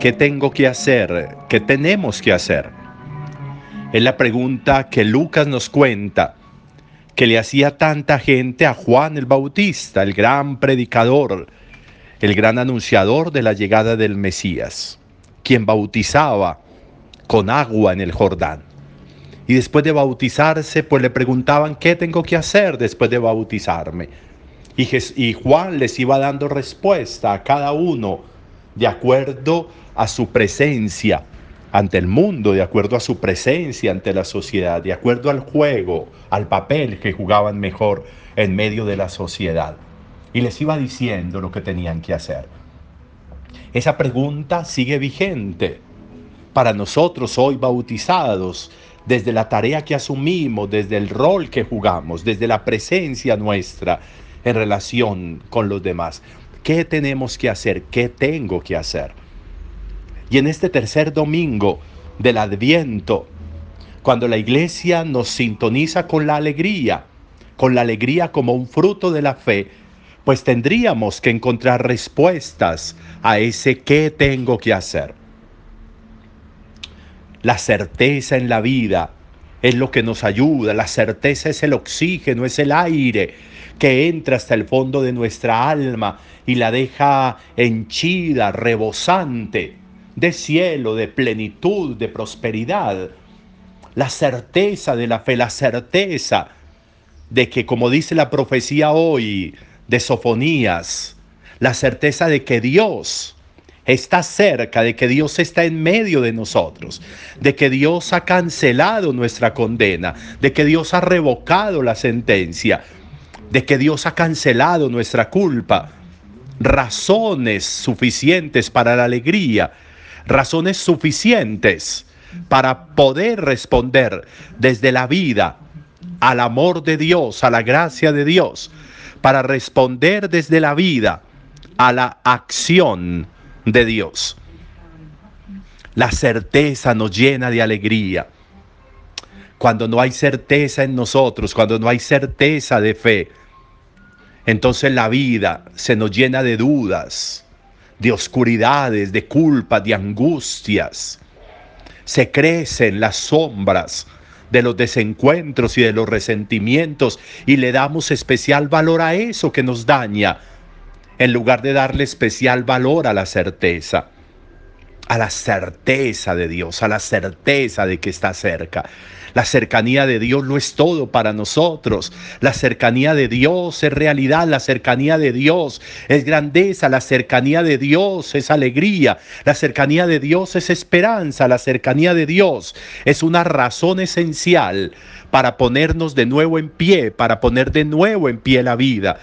¿Qué tengo que hacer? ¿Qué tenemos que hacer? Es la pregunta que Lucas nos cuenta, que le hacía tanta gente a Juan el Bautista, el gran predicador, el gran anunciador de la llegada del Mesías, quien bautizaba con agua en el Jordán. Y después de bautizarse, pues le preguntaban, ¿qué tengo que hacer después de bautizarme? Y, Juan les iba dando respuesta a cada uno de acuerdo a su presencia ante el mundo, de acuerdo a su presencia ante la sociedad, de acuerdo al juego, al papel que jugaban mejor en medio de la sociedad. Y les iba diciendo lo que tenían que hacer. Esa pregunta sigue vigente para nosotros hoy bautizados, desde la tarea que asumimos, desde el rol que jugamos, desde la presencia nuestra en relación con los demás. ¿Qué tenemos que hacer? ¿Qué tengo que hacer? Y en este tercer domingo del Adviento, cuando la iglesia nos sintoniza con la alegría, con la alegría como un fruto de la fe, pues tendríamos que encontrar respuestas a ese qué tengo que hacer. La certeza en la vida es lo que nos ayuda, la certeza es el oxígeno, es el aire que entra hasta el fondo de nuestra alma y la deja henchida, rebosante de cielo, de plenitud, de prosperidad. La certeza de la fe, la certeza de que, como dice la profecía hoy de Sofonías, la certeza de que Dios está cerca, de que Dios está en medio de nosotros, de que Dios ha cancelado nuestra condena, de que Dios ha revocado la sentencia, de que Dios ha cancelado nuestra culpa. Razones suficientes para la alegría, razones suficientes para poder responder desde la vida al amor de Dios, a la gracia de Dios, para responder desde la vida a la acción de Dios. La certeza nos llena de alegría. Cuando no hay certeza en nosotros, cuando no hay certeza de fe, entonces la vida se nos llena de dudas, de oscuridades, de culpa, de angustias. Se crecen las sombras de los desencuentros y de los resentimientos y le damos especial valor a eso que nos daña en lugar de darle especial valor a la certeza, a la certeza de Dios, a la certeza de que está cerca. La cercanía de Dios no es todo para nosotros. La cercanía de Dios es realidad, la cercanía de Dios es grandeza, la cercanía de Dios es alegría, la cercanía de Dios es esperanza, la cercanía de Dios es una razón esencial para ponernos de nuevo en pie, para poner de nuevo en pie la vida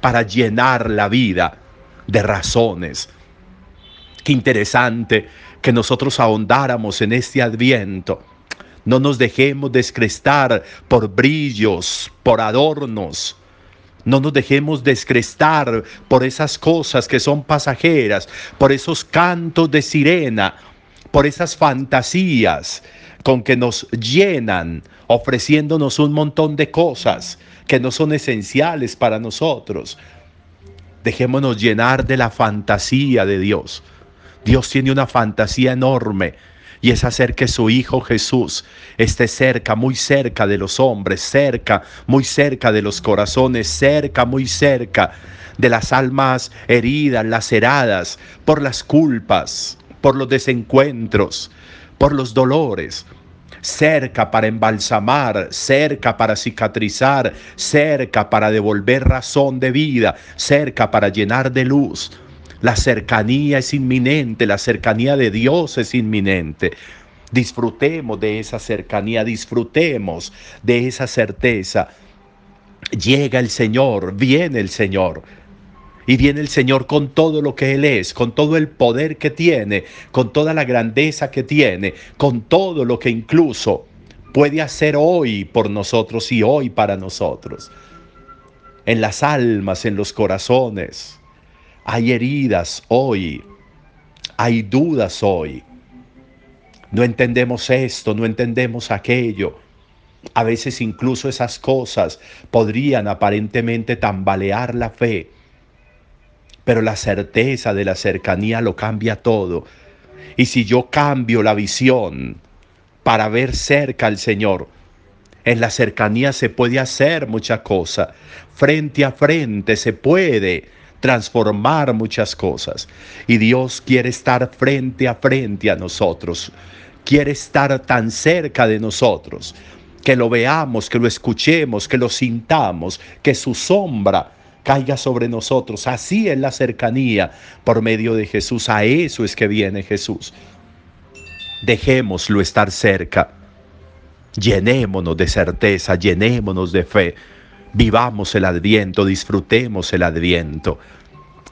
para llenar la vida de razones. Qué interesante que nosotros ahondáramos en este adviento. No nos dejemos descrestar por brillos, por adornos. No nos dejemos descrestar por esas cosas que son pasajeras, por esos cantos de sirena, por esas fantasías con que nos llenan, ofreciéndonos un montón de cosas que no son esenciales para nosotros. Dejémonos llenar de la fantasía de Dios. Dios tiene una fantasía enorme y es hacer que su Hijo Jesús esté cerca, muy cerca de los hombres, cerca, muy cerca de los corazones, cerca, muy cerca de las almas heridas, laceradas por las culpas, por los desencuentros, por los dolores cerca para embalsamar, cerca para cicatrizar, cerca para devolver razón de vida, cerca para llenar de luz. La cercanía es inminente, la cercanía de Dios es inminente. Disfrutemos de esa cercanía, disfrutemos de esa certeza. Llega el Señor, viene el Señor. Y viene el Señor con todo lo que Él es, con todo el poder que tiene, con toda la grandeza que tiene, con todo lo que incluso puede hacer hoy por nosotros y hoy para nosotros. En las almas, en los corazones, hay heridas hoy, hay dudas hoy. No entendemos esto, no entendemos aquello. A veces incluso esas cosas podrían aparentemente tambalear la fe pero la certeza de la cercanía lo cambia todo. Y si yo cambio la visión para ver cerca al Señor, en la cercanía se puede hacer mucha cosa. Frente a frente se puede transformar muchas cosas. Y Dios quiere estar frente a frente a nosotros. Quiere estar tan cerca de nosotros. Que lo veamos, que lo escuchemos, que lo sintamos, que su sombra caiga sobre nosotros. Así es la cercanía por medio de Jesús. A eso es que viene Jesús. Dejémoslo estar cerca. Llenémonos de certeza, llenémonos de fe. Vivamos el adviento, disfrutemos el adviento.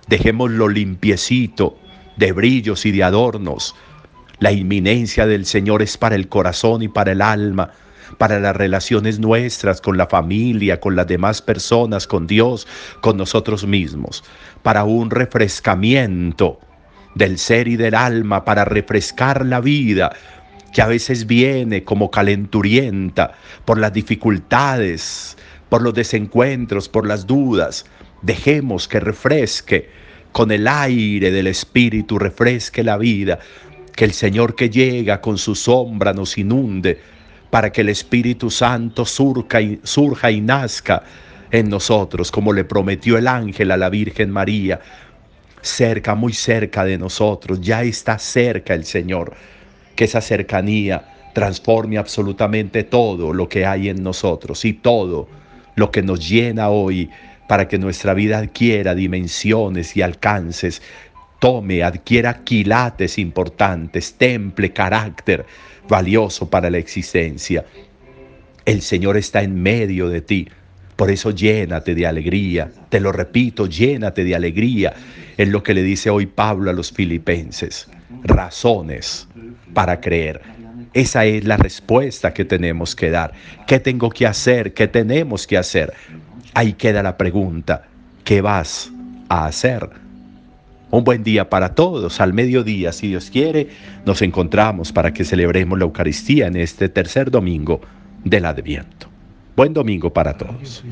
Dejémoslo limpiecito de brillos y de adornos. La inminencia del Señor es para el corazón y para el alma para las relaciones nuestras con la familia, con las demás personas, con Dios, con nosotros mismos, para un refrescamiento del ser y del alma, para refrescar la vida que a veces viene como calenturienta por las dificultades, por los desencuentros, por las dudas. Dejemos que refresque con el aire del Espíritu, refresque la vida, que el Señor que llega con su sombra nos inunde para que el Espíritu Santo surja y, surja y nazca en nosotros, como le prometió el ángel a la Virgen María, cerca, muy cerca de nosotros, ya está cerca el Señor, que esa cercanía transforme absolutamente todo lo que hay en nosotros y todo lo que nos llena hoy para que nuestra vida adquiera dimensiones y alcances, tome, adquiera quilates importantes, temple, carácter, valioso para la existencia. El Señor está en medio de ti. Por eso llénate de alegría. Te lo repito, llénate de alegría. Es lo que le dice hoy Pablo a los filipenses. Razones para creer. Esa es la respuesta que tenemos que dar. ¿Qué tengo que hacer? ¿Qué tenemos que hacer? Ahí queda la pregunta. ¿Qué vas a hacer? Un buen día para todos. Al mediodía, si Dios quiere, nos encontramos para que celebremos la Eucaristía en este tercer domingo del Adviento. Buen domingo para todos.